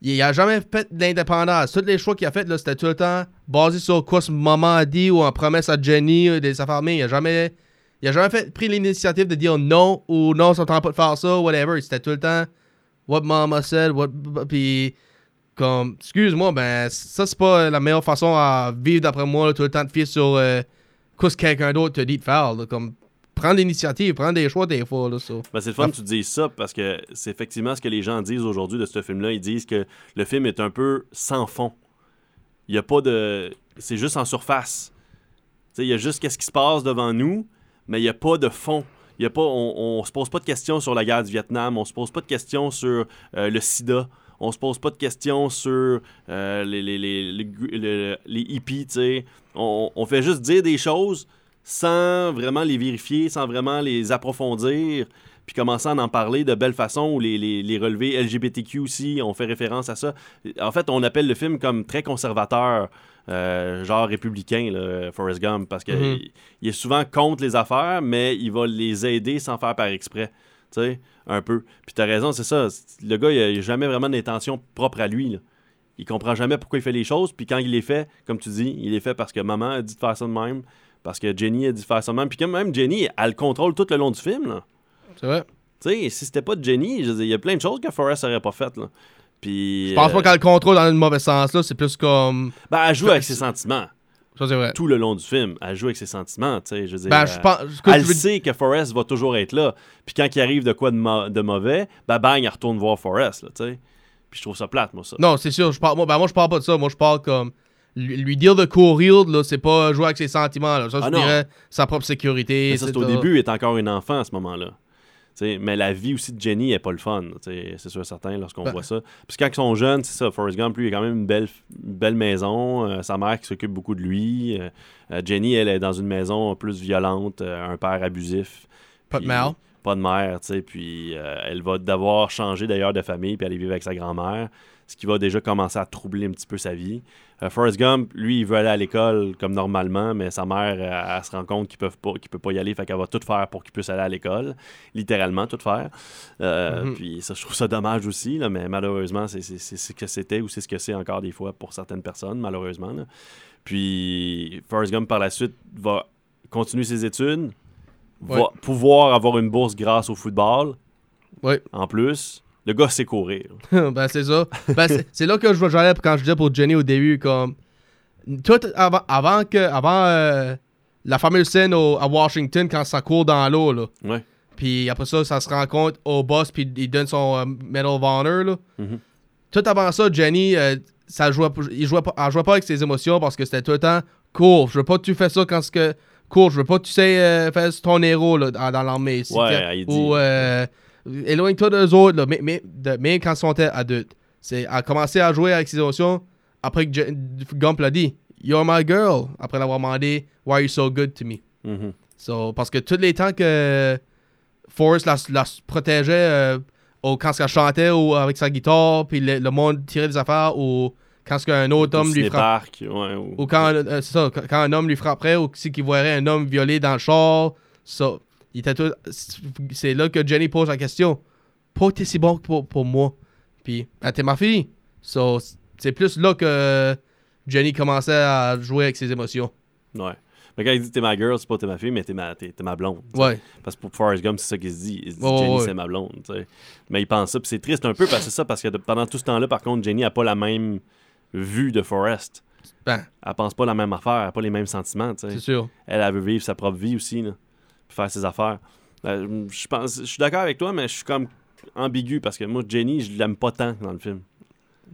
il a jamais fait de l'indépendance. Tous les choix qu'il a fait, là, c'était tout le temps basé sur quoi ce maman a dit ou en promesse à Jenny, euh, des affaires mais Il a jamais, il a jamais pris l'initiative de dire non ou non, ça ne pas de faire ça, whatever. C'était tout le temps what mama said, what. Puis, comme, excuse-moi, ben, ça, c'est pas la meilleure façon à vivre d'après moi, tout le temps de fier sur euh, qu'est-ce que quelqu'un d'autre te dit de faire. comme, prendre l'initiative, prendre des choix des fois. Là. Ben, c'est le fun que tu dises ça parce que c'est effectivement ce que les gens disent aujourd'hui de ce film-là. Ils disent que le film est un peu sans fond. Il y a pas de. C'est juste en surface. Il y a juste qu'est-ce qui se passe devant nous, mais il n'y a pas de fond. Y a pas, on, on se pose pas de questions sur la guerre du Vietnam, on se pose pas de questions sur euh, le sida, on se pose pas de questions sur euh, les, les, les, les, le- les hippies, on fait juste dire des choses sans vraiment les vérifier, sans vraiment les approfondir, puis commencer à en parler de belle façon, ou les, les, les relevés LGBTQ aussi, on fait référence à ça. En fait, on appelle le film comme très conservateur, euh, genre républicain, là, Forrest Gump, parce qu'il Mhm. il est souvent contre les affaires, mais il va les aider sans faire par exprès. Tu sais, un peu. Puis t'as raison, c'est ça. Le gars, il a, il a jamais vraiment d'intention propre à lui. Là. Il comprend jamais pourquoi il fait les choses. Puis quand il les fait, comme tu dis, il les fait parce que maman a dit de faire ça de même. Parce que Jenny a dit de faire ça de même. Puis quand même, Jenny, elle le contrôle tout le long du film. Là. C'est vrai. Tu sais, si c'était pas de Jenny, je il y a plein de choses que Forrest aurait pas faites. Là. Puis. Je pense euh, pas qu'elle le contrôle dans le mauvais sens, là. C'est plus comme. Ben, elle joue avec ses sentiments. Ça, c'est vrai. Tout le long du film, elle joue avec ses sentiments, tu sais, je veux dire. Ben, je euh, pense- que elle je veux- sait que Forrest va toujours être là. Puis quand il arrive de quoi de, de mauvais, ben bang, elle retourne voir Forrest, là, tu sais. Puis je trouve ça plate, moi, ça. Non, c'est sûr. Je parle, moi, ben, moi, je parle pas de ça. Moi, je parle comme. Lui, lui dire de courir, là, c'est pas jouer avec ses sentiments. Là. Ça, je Ah non. dirais sa propre sécurité. Mais ça, c'est au début, il est encore un enfant à ce moment-là. Mais la vie aussi de Jenny est pas le fun. C'est sûr certain lorsqu'on Ben. voit ça. Puis quand ils sont jeunes, c'est ça. Forrest Gump, lui, il a quand même une belle, une belle maison. euh, sa mère qui s'occupe beaucoup de lui. euh, euh, Jenny, elle est dans une maison plus violente, euh, un père abusif. Pas de mère. Pas de mère, tu sais. Puis elle va devoir changer d'ailleurs de famille puis aller vivre avec sa grand-mère. Ce qui va déjà commencer à troubler un petit peu sa vie. Euh, Forrest Gump, lui, il veut aller à l'école comme normalement, mais sa mère, euh, elle, se rend compte qu'il ne peut pas y aller, fait qu'elle va tout faire pour qu'il puisse aller à l'école. Littéralement, tout faire. Euh, Mhm. Puis ça, je trouve ça dommage aussi, là, mais malheureusement, c'est ce que c'était ou c'est ce que c'est encore des fois pour certaines personnes, malheureusement. là. Puis Forrest Gump, par la suite, va continuer ses études, va pouvoir avoir une bourse grâce au football. Ouais. En plus, le gars sait courir. ben, c'est ça. Ben, c'est- là que je j'allais quand je disais pour Jenny au début, comme. Tout avant, avant que. Avant euh, la fameuse scène au- à Washington quand ça court dans l'eau, là. Ouais. Puis après ça, ça se rencontre au boss, puis il donne son euh, Medal of Honor, là. Mhm. Tout avant ça, Jenny, euh, ça jouait, pas- il jouait pas, elle jouait pas avec ses émotions parce que c'était tout le temps cool. Je veux pas que tu fais ça quand c'est que. Cool, je veux pas que tu sais faire ton héros là, dans, dans l'armée. Ouais, Ou euh, éloigne-toi d'eux autres, là, mais, mais, de- même quand ils sont adultes. C'est, elle a commencé à jouer avec ses émotions après que Gump l'a dit. You're my girl. Après l'avoir demandé, Why are you so good to me? Mhm. So, parce que tous les temps que Forrest la, la protégeait euh, au- quand elle chantait ou avec sa guitare, puis le, le monde tirait des affaires, ou quand qu'un autre homme lui frappe. ouais, ou- Ou quand, euh, ça, quand, quand un homme lui frapperait, ou si qu'il voyait un homme violé dans le char, était tout- c'est là que Jenny pose la question. Pourquoi t'es si bon pour, pour moi? Puis, ben, t'es ma fille. So, c'est plus là que Jenny commençait à jouer avec ses émotions. Ouais. Mais quand il dit t'es ma girl, c'est pas t'es ma fille, mais t'es ma, t'es, t'es ma blonde. Ouais. Parce que pour Forrest Gump, c'est ça qu'il se dit. Il se dit Jenny, ouais. c'est ma blonde. Mais il pense ça. Puis c'est triste un peu parce que ça, parce que pendant tout ce temps-là, par contre, Jenny a pas la même vue de Forrest. Ben, Elle pense pas la même affaire, elle a pas les mêmes sentiments. c'est sûr. Elle, elle veut vivre sa propre vie aussi, là, faire ses affaires. Euh, je pense, je suis d'accord avec toi, mais je suis comme ambigu parce que moi, Jenny, je l'aime pas tant dans le film.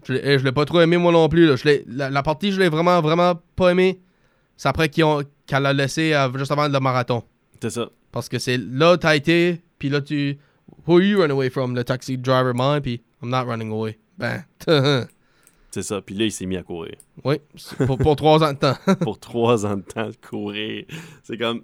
Je l'ai eh, je l'ai pas trop aimé moi non plus. là. Je l'ai- la, la partie, je l'ai vraiment, vraiment pas aimé. C'est après qu'ils ont- qu'elle l'a laissé euh, juste avant le marathon. C'est ça. Parce que c'est là, t'as été, puis là, tu. Who are you running away from? Le taxi driver mine, puis I'm not running away. Ben, C'est ça. Puis là, il s'est mis à courir. oui, pour, pour trois ans de temps. Pour trois ans de temps de courir. C'est comme.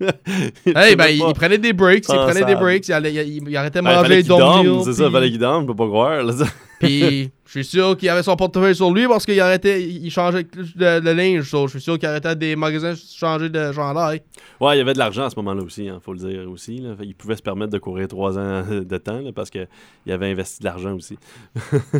hey, ben, il, il prenait des breaks, il prenait des breaks, il, allait- il- il arrêtait de Ben, manger qu'il dorme, dormir. c'est ça, fallait qu'il dorme, je peux pas croire. Puis, je suis sûr qu'il avait son portefeuille sur lui parce qu'il arrêtait, il changeait de, de linge. so, je suis sûr qu'il arrêtait des magasins changer de chandail. Ouais, il y avait de l'argent à ce moment-là aussi, il faut le dire aussi. Là. Il pouvait se permettre de courir trois ans de temps là, parce qu'il avait investi de l'argent aussi.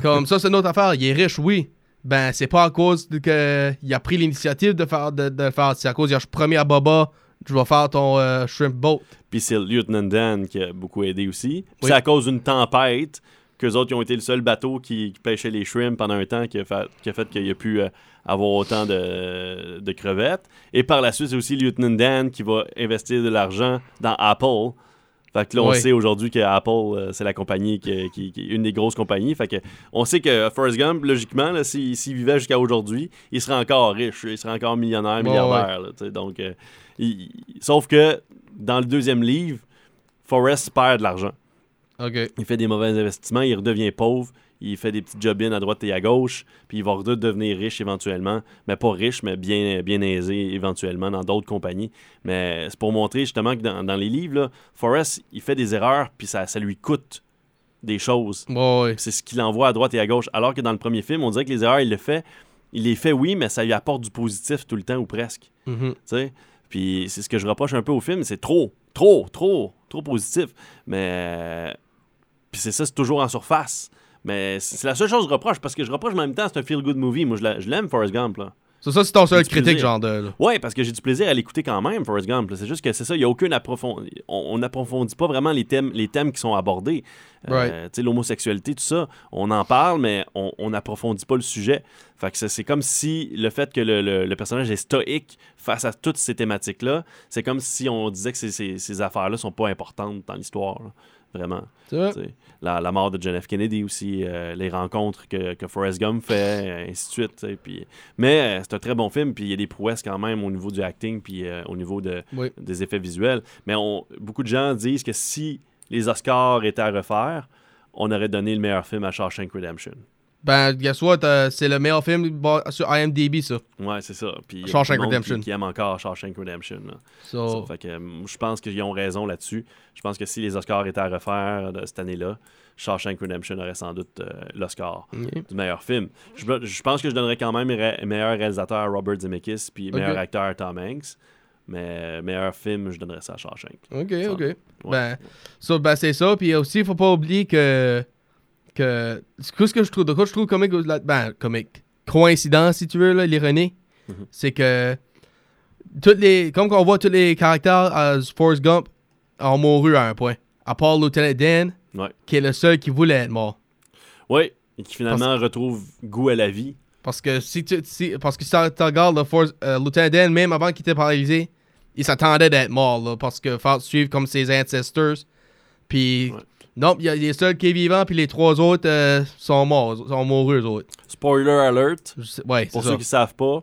Comme ça, c'est une autre affaire. Il est riche, oui. Ben, c'est pas à cause de que il a pris l'initiative de faire de, de le faire. C'est à cause qu'il a promis à Baba, je vais faire ton euh, shrimp boat. Puis c'est le Lieutenant Dan qui a beaucoup aidé aussi. Oui. C'est à cause d'une tempête qu'eux autres ils ont été le seul bateau qui, qui pêchait les shrimps pendant un temps qui a fait, qui a fait qu'il a pu euh, avoir autant de, de crevettes. Et par la suite, c'est aussi Lieutenant Dan qui va investir de l'argent dans Apple. Fait que là, on sait aujourd'hui que Apple, euh, c'est la compagnie qui, qui- qui est une des grosses compagnies. Fait que on sait que Forrest Gump, logiquement, s'il vivait jusqu'à aujourd'hui, il serait encore riche, il serait encore millionnaire, milliardaire. là, donc, euh, il- sauf que dans le deuxième livre, Forrest perd de l'argent. OK. Il fait des mauvais investissements, il redevient pauvre, il fait des petits job à droite et à gauche, puis il va redevenir riche éventuellement. Mais pas riche, mais bien, bien aisé éventuellement dans d'autres compagnies. Mais c'est pour montrer justement que dans, dans les livres, là, Forrest, il fait des erreurs, puis ça, ça lui coûte des choses. C'est ce qu'il envoie à droite et à gauche. Alors que dans le premier film, on dirait que les erreurs, il le fait. Il les fait, oui, mais ça lui apporte du positif tout le temps ou presque. Sais? Puis c'est ce que je reproche un peu au film, c'est trop, trop, trop, trop positif. Mais. Puis c'est ça, c'est toujours en surface. Mais c'est la seule chose que je reproche, parce que je reproche en même temps, c'est un feel-good movie. Moi, je la- je l'aime, Forrest Gump, là. C'est ça, c'est ton seul critique, plaisir. genre de. Ouais, parce que j'ai du plaisir à l'écouter quand même, Forrest Gump. C'est juste que c'est ça, il n'y a aucune approfondissement. On n'approfondit pas vraiment les thèmes, les thèmes qui sont abordés. Euh, Right. tu sais, l'homosexualité, tout ça, on en parle, mais on n'approfondit pas le sujet. Fait que c'est- c'est comme si le fait que le, le- le personnage est stoïque face à toutes ces thématiques-là, c'est comme si on disait que ces, ces- ces affaires-là sont pas importantes dans l'histoire. Vraiment. La, la mort de John F. Kennedy aussi, euh, les rencontres que, que Forrest Gump fait, euh, ainsi de suite. Puis, mais euh, c'est un très bon film, puis il y a des prouesses quand même au niveau du acting, puis euh, au niveau de, Oui. des effets visuels. Mais on, beaucoup de gens disent que si les Oscars étaient à refaire, on aurait donné le meilleur film à Shawshank Redemption. Ben, guess what? euh, c'est le meilleur film sur IMDb, ça. Ouais, c'est ça. Puis il y a Shawshank Redemption. Qui, qui aime encore Shawshank Redemption. So- Ça fait que, euh, je pense qu'ils ont raison là-dessus. Je pense que si les Oscars étaient à refaire de cette année-là, Shawshank Redemption aurait sans doute euh, l'Oscar du meilleur film. Je, je pense que je donnerais quand même ré- meilleur réalisateur à Robert Zemeckis puis meilleur acteur à Tom Hanks. Mais euh, meilleur film, je donnerais ça à Shawshank. Ok, Ça. ok. Ouais. Ben, so, ben c'est ça. Puis aussi, il faut pas oublier que. Que ce que je trouve, de quoi je trouve comique, ben, comique. Coïncidence, si tu veux, l'ironie, Mhm. c'est que. Toutes les, comme on voit, tous les caractères à Forrest Gump ont mouru à un point. À part Lieutenant Dan, Ouais. qui est le seul qui voulait être mort. Oui, et qui finalement retrouve goût à la vie. Parce que si tu, si- parce que si tu regardes le Force, euh, Lieutenant Dan, même avant qu'il était paralysé, il s'attendait d'être mort, là, parce que faire suivre comme ses ancestors. Puis, non, il y a les seuls qui est vivant, puis les trois autres euh, sont morts, sont mourus, eux autres. Spoiler alert. ouais, Pour ceux ça. qui savent pas,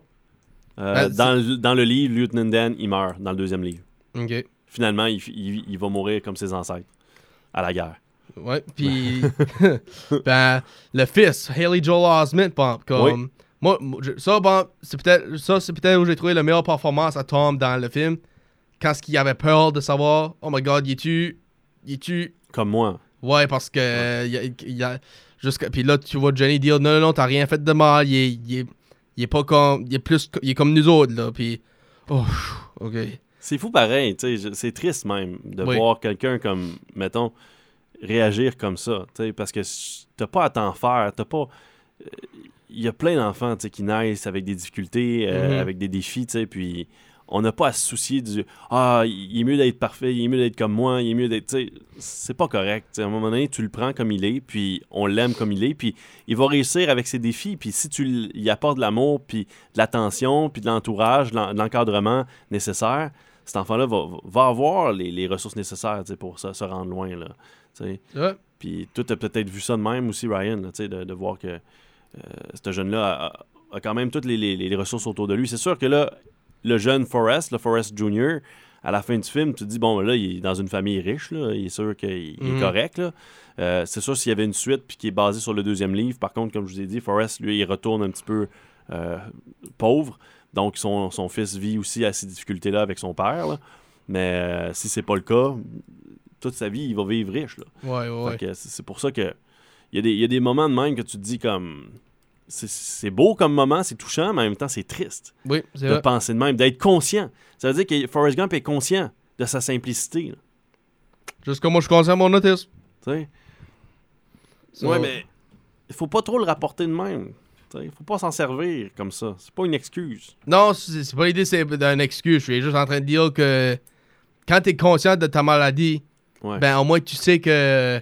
euh, Ben, dans, le, dans le livre, Lieutenant Dan, il meurt dans le deuxième livre. Ok. Finalement, il, il- il va mourir comme ses ancêtres à la guerre. Ouais, puis, ben, le fils, Haley Joel Osment, bon, comme, moi, moi, ça, bon, c'est peut-être, ça, c'est peut-être où j'ai trouvé la meilleure performance à Tom dans le film, quand ce qu'il avait peur de savoir, oh my god, il est-tu, il est-tu, Comme moi. ouais, parce que, il y a, y puis là, tu vois Johnny dire, non, non, non, t'as rien fait de mal, il est, il est, il est pas comme, il est plus, il est comme nous autres, là, puis, oh, ok. C'est fou pareil, tu sais, c'est triste même de Oui. voir quelqu'un comme, mettons, réagir comme ça, tu sais, parce que t'as pas à t'en faire, t'as pas... euh, Il y a plein d'enfants, qui naissent avec des difficultés, euh, Mhm. avec des défis, tu sais, puis on n'a pas à se soucier du « Ah, il est mieux d'être parfait, il est mieux d'être comme moi, il est mieux d'être... » c'est pas correct, à un moment donné, tu le prends comme il est, puis on l'aime comme il est, puis il va réussir avec ses défis, puis si tu y apportes de l'amour, puis de l'attention, puis de l'entourage, de l'en- de l'encadrement nécessaire, cet enfant-là va, va avoir les, les ressources nécessaires pour se, se rendre loin. Là. Ouais. Puis toi, tu as peut-être vu ça de même aussi, Ryan, là, de, de voir que euh, ce jeune-là a, a quand même toutes les, les- les ressources autour de lui. C'est sûr que là, le jeune Forrest, le Forrest Jr., à la fin du film, tu te dis, bon, là, il est dans une famille riche, là, il est sûr qu'il il est Mhm. correct. là. Euh, c'est sûr, s'il y avait une suite puis qui est basée sur le deuxième livre, par contre, comme je vous ai dit, Forrest, lui, il retourne un petit peu euh, pauvre. Donc, son, son fils vit aussi à ces difficultés-là avec son père. là. Mais euh, si c'est pas le cas, toute sa vie, il va vivre riche. Là. Ouais, ouais, ouais. c'est pour ça que il y, a des- il y a des moments de même que tu te dis comme. C'est- beau comme moment, c'est touchant, mais en même temps, c'est triste Oui, de vrai. penser de même, d'être conscient. Ça veut dire que Forrest Gump est conscient de sa simplicité. comme moi, je conscient mon autisme. tu sais? So- Ouais, mais il faut pas trop le rapporter de même. Il faut pas s'en servir comme ça. C'est pas une excuse. Non, c'est pas l'idée, d'une excuse. Je suis juste en train de dire que quand tu es conscient de ta maladie, Ouais. ben au moins tu sais que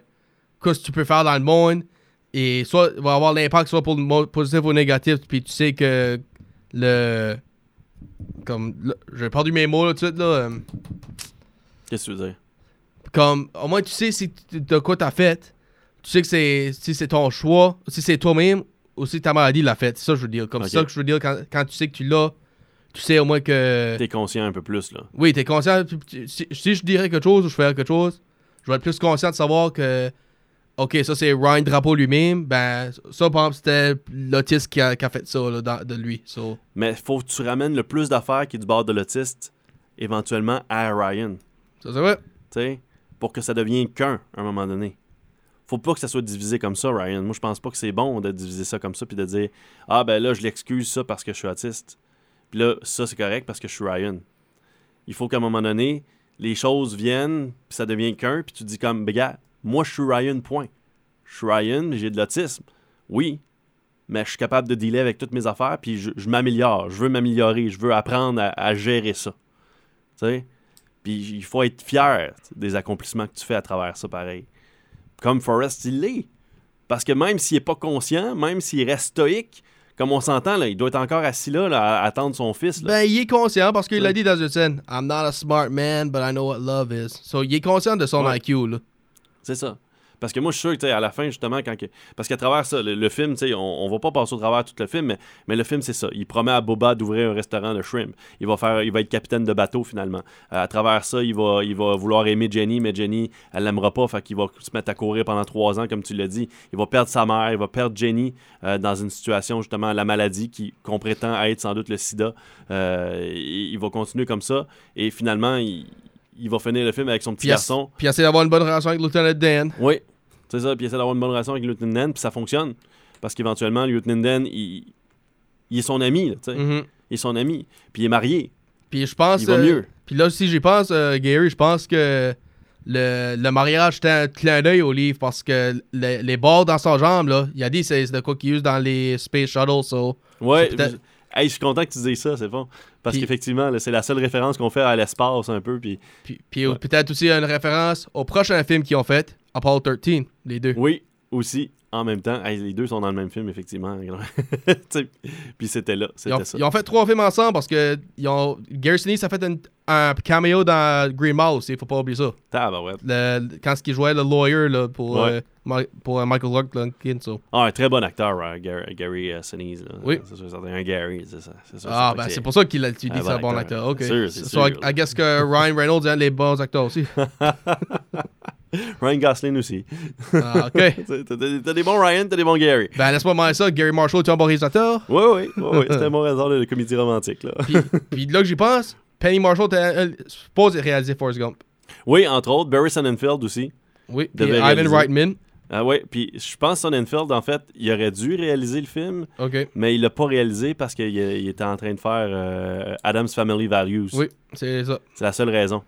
qu'est-ce que tu peux faire dans le monde et soit va avoir l'impact soit pour le positif ou négatif, puis tu sais que le comme j'ai perdu mes mots là tout de suite là. euh, Qu'est-ce que tu veux dire? comme au moins tu sais si de quoi t'as fait. Tu sais que c'est si c'est ton choix, si c'est toi-même ou si ta maladie l'a fait. C'est ça que je veux dire. Comme ça que je veux dire quand, quand tu sais que tu l'as, tu sais au moins que T'es conscient un peu plus, là. oui, t'es conscient. si je dirais quelque chose ou je ferais quelque chose, je vais être plus conscient de savoir que, OK, ça c'est Ryan Drapeau lui-même. Ben, ça, par exemple, c'était l'autiste qui a, qui a fait ça là, dans- de lui. So, Mais faut que tu ramènes le plus d'affaires qui est du bord de l'autiste, éventuellement, à Ryan. ça, c'est vrai. Tu sais, pour que ça devienne qu'un, à un moment donné. Faut pas que ça soit divisé comme ça, Ryan. Moi, je pense pas que c'est bon de diviser ça comme ça puis de dire Ah, ben là, je l'excuse ça parce que je suis autiste. Puis là, ça, c'est correct parce que je suis Ryan. Il faut qu'à un moment donné, les choses viennent, puis ça devient qu'un, puis tu dis comme, ben, gars, moi, je suis Ryan, point. Je suis Ryan, mais j'ai de l'autisme. Oui, mais je suis capable de dealer avec toutes mes affaires, puis je, je m'améliore. Je veux m'améliorer. Je veux apprendre à, à gérer ça. Tu sais? Puis il faut être fier des accomplissements que tu fais à travers ça, pareil. Comme Forrest, il l'est. Parce que même s'il n'est pas conscient, même s'il reste stoïque, comme on s'entend, là, il doit être encore assis là, là, à attendre son fils. là. Ben, il est conscient parce qu'il Ouais. l'a dit dans une scène I'm not a smart man, but I know what love is. So, il est conscient de son Ouais. IQ. Là. C'est ça. Parce que moi, je suis sûr que à la fin, justement, quand que- parce qu'à travers ça, le, film, tu sais, on, on va pas passer au travers tout le film, mais, mais le film, c'est ça. Il promet à Boba d'ouvrir un restaurant de shrimp. Il va faire, il va être capitaine de bateau finalement. À travers ça, il va, il va vouloir aimer Jenny, mais Jenny, elle l'aimera pas, fait qu'il va se mettre à courir pendant trois ans, comme tu l'as dit. Il va perdre sa mère, il va perdre Jenny euh, dans une situation justement la maladie qui qu'on prétend être sans doute le SIDA. Euh, il va continuer comme ça et finalement, il, il va finir le film avec son petit Puis, garçon. puis essayer d'avoir une bonne relation avec Lieutenant Dan. Oui, c'est ça. Puis il essaie d'avoir une bonne relation avec Lieutenant Dan, puis ça fonctionne. Parce qu'éventuellement, Lieutenant Dan, il, il est son ami, là, tu sais. Mhm. Il est son ami. Puis il est marié. Puis je pense. Il va euh, mieux. Puis là, si j'y pense, euh, Gary, je pense que le, le mariage c'était un clin d'œil au livre parce que le- les balles dans son jambe, là, il a dit c'est c'est de quoi qu'il use dans les Space Shuttle. So, Ouais, Hey, je suis content que tu dises ça, c'est bon. Parce qu'effectivement, c'est la seule référence qu'on fait à l'espace un peu. Puis... Puis, puis peut-être aussi une référence au prochain film qu'ils ont fait, Apollo 13, les deux. Oui, aussi, en même temps. Hey, les deux sont dans le même film, effectivement. Puis c'était là, Ils c'était ont, ça. ils ont fait trois films ensemble parce que ils ont, Gary Sinise a fait un, un caméo dans Green Mile aussi, faut pas oublier ça. Tabarouette. Le, quand il jouait le lawyer là, pour, Ouais. euh, pour euh, Michael Clark so. Ah, un très bon acteur, hein, Gary, Gary euh, Sinise, là. Oui. C'est sûr. Un Gary, c'est ça. sûr, Ah, ben c'est pour ça qu'il a tu dis un c'est un bon acteur. Ok. C'est sûr, c'est So, I, sûr. I guess que Ryan Reynolds est un des bons acteurs aussi. Ryan Gosling aussi. Ah, ok. T'as- des bons Ryan, t'as des bons Gary. Ben laisse-moi demander ça, Gary Marshall, tu un bon réalisateur? Oui, oui, oui, oui. C'était un bon raison de comédie romantique, là. Puis, puis là que j'y pense, Penny Marshall euh, supposé réaliser Forrest Gump. Oui, entre autres, Barry Sonnenfeld aussi. Oui, puis Ivan réaliser. Reitman. Ah oui, puis je pense que Sonnenfeld, en fait, il aurait dû réaliser le film, Ok. mais il l'a pas réalisé parce qu'il il était en train de faire euh, Adam's Family Values. Oui, c'est ça. C'est la seule raison.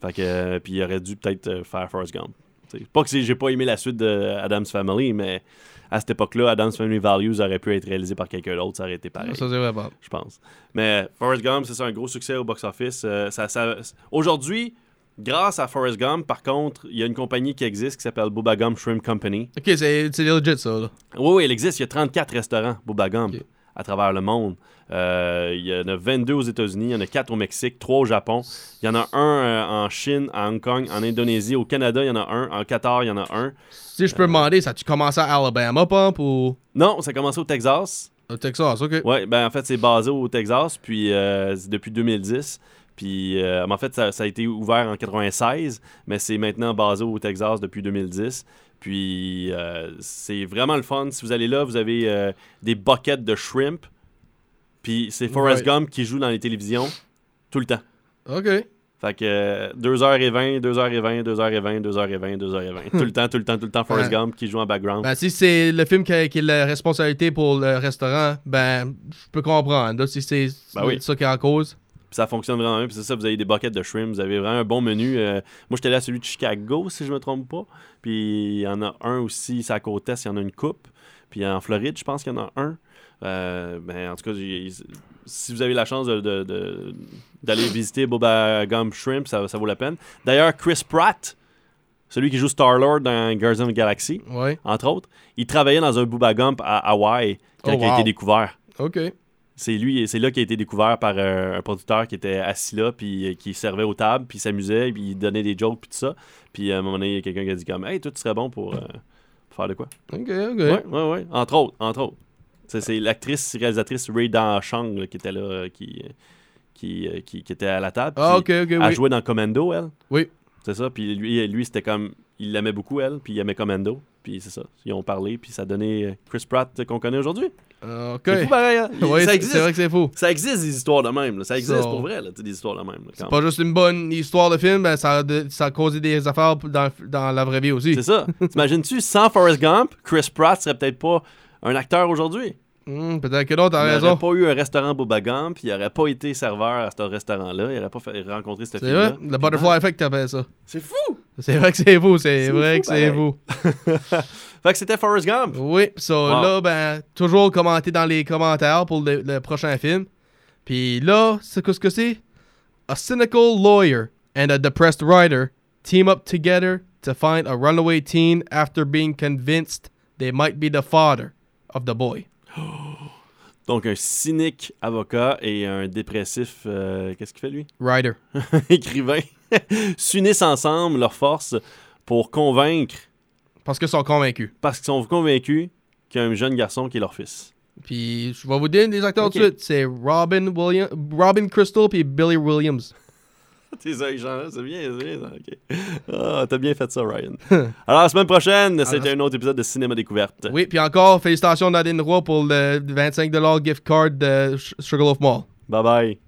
Fait que, euh, puis il aurait dû peut-être euh, faire Forrest Gump. T'sais, pas que j'ai pas aimé la suite de Adam's Family, mais à cette époque-là, Adam's Family Values aurait pu être réalisé par quelqu'un d'autre, ça aurait été pareil. Ça, c'est vrai, je pense. Mais Forrest Gump, c'est ça, un gros succès au box-office. Euh, ça, ça- Aujourd'hui, grâce à Forrest Gump, par contre, il y a une compagnie qui existe qui s'appelle Bubba Gump Shrimp Company. Ok, c'est legit ça. Là. Oui, oui, il existe. Il y a 34 restaurants Bubba Gump à travers le monde. Euh, il y en a 22 aux États-Unis, il y en a 4 au Mexique, 3 au Japon. Il y en a un euh, en Chine, à Hong Kong, en Indonésie. Au Canada, il y en a un. En Qatar, il y en a un. Si je peux demander, ça a-tu commencé à Alabama, Pump, ou? Non, ça a commencé au Texas. au Texas? Ok. Oui, ben en fait, c'est basé au Texas, puis euh, depuis 2010. Puis euh, en fait, ça, ça a été ouvert en 96, mais c'est maintenant basé au Texas depuis 2010. Puis euh, c'est vraiment le fun. Si vous allez là, vous avez euh, des buckets de shrimp. Puis c'est Forrest Ouais. Gump qui joue dans les télévisions tout le temps. Ok. Fait que euh, 2h20, 2h20, 2h20, 2h20, 2h20. tout le temps, tout le temps, tout le temps, Forrest Ouais. Gump qui joue en background. Ben, si c'est le film qui a, qui a la responsabilité pour le restaurant, ben, je peux comprendre. là, si c'est Ben oui. ça qui est en cause. Puis ça fonctionne vraiment bien. Puis c'est ça, vous avez des buckets de shrimp. Vous avez vraiment un bon menu. Euh, moi, j'étais là à celui de Chicago, si je me trompe pas. Puis il y en a un aussi, c'est à est, il y en a une coupe. Puis en Floride, je pense qu'il y en a un. Euh, ben, en tout cas, si vous avez la chance de- de- de- d'aller visiter Boba Gump Shrimp, ça, ça vaut la peine. D'ailleurs, Chris Pratt, celui qui joue Star-Lord dans Guardians of the Galaxy, Ouais. entre autres, il travaillait dans un Booba Gump à Hawaï quand Oh, il a été découvert. Ok. C'est lui, c'est là qu'il a été découvert par euh, un producteur qui était assis là, puis euh, qui servait aux tables, puis s'amusait, puis il donnait des jokes, puis tout ça. Puis à un moment donné, il y a quelqu'un qui a dit comme, hey, toi, tu serais bon pour, euh, pour faire de quoi Ok, ok. Ouais, ouais, ouais. Entre autres, entre autres. C'est, c'est l'actrice réalisatrice Ray Dan Chang là, qui était là, euh, qui, qui, qui, qui était à la table. Ah, ok, ok, Elle oui. jouait dans Commando, elle. Oui. C'est ça. Puis lui, lui c'était comme. Il l'aimait beaucoup, elle, puis il aimait Commando. Puis c'est ça. Ils ont parlé, puis ça a donné euh, Chris Pratt qu'on connaît aujourd'hui. Euh, ok. C'est fou pareil, hein? Oui, ça c'est- existe. c'est vrai que c'est fou. Ça existe des histoires de même. là. Ça existe So- pour vrai, là, des histoires de même. là, C'est pas juste une bonne histoire de film, ben, ça, a de- ça a causé des affaires dans, dans la vraie vie aussi. C'est ça. T'imagines-tu, sans Forrest Gump, Chris Pratt serait peut-être pas un acteur aujourd'hui? Hmm, Peut-être que non, t'as Il raison. n'aurait pas eu un restaurant Boba Gump, il n'aurait pas été serveur à ce restaurant-là, il n'aurait pas fait- rencontré cette C'est fille-là. vrai, le butterfly effect, t'appelles ça. C'est fou! C'est vrai que c'est fou, c'est C'est vrai fou, que c'est fou. Fait que c'était Forrest Gump. Oui, so Wow. là, ben, toujours commenter dans les commentaires pour le, le prochain film. Puis là, c'est quoi ce que c'est? A cynical lawyer and a depressed writer team up together to find a runaway teen after being convinced they might be the father of the boy. Donc, un cynique avocat et un dépressif. euh, Qu'est-ce qu'il fait, lui? Writer. Écrivain. S'unissent ensemble leurs forces pour convaincre Parce qu'ils sont convaincus. Parce qu'ils sont convaincus qu'il y a un jeune garçon qui est leur fils. Puis je vais vous dire des acteurs tout de suite. C'est Robin, William, Robin Crystal puis Billy Williams. Tes œils, Jean, c'est bien, c'est bien. Ah, t'as bien fait ça, Ryan. Alors, la semaine prochaine, c'était un autre épisode de Cinéma Découverte. Oui, puis encore, félicitations Nadine Roy pour le 25$ gift card de Sugarloaf Mall. Bye bye.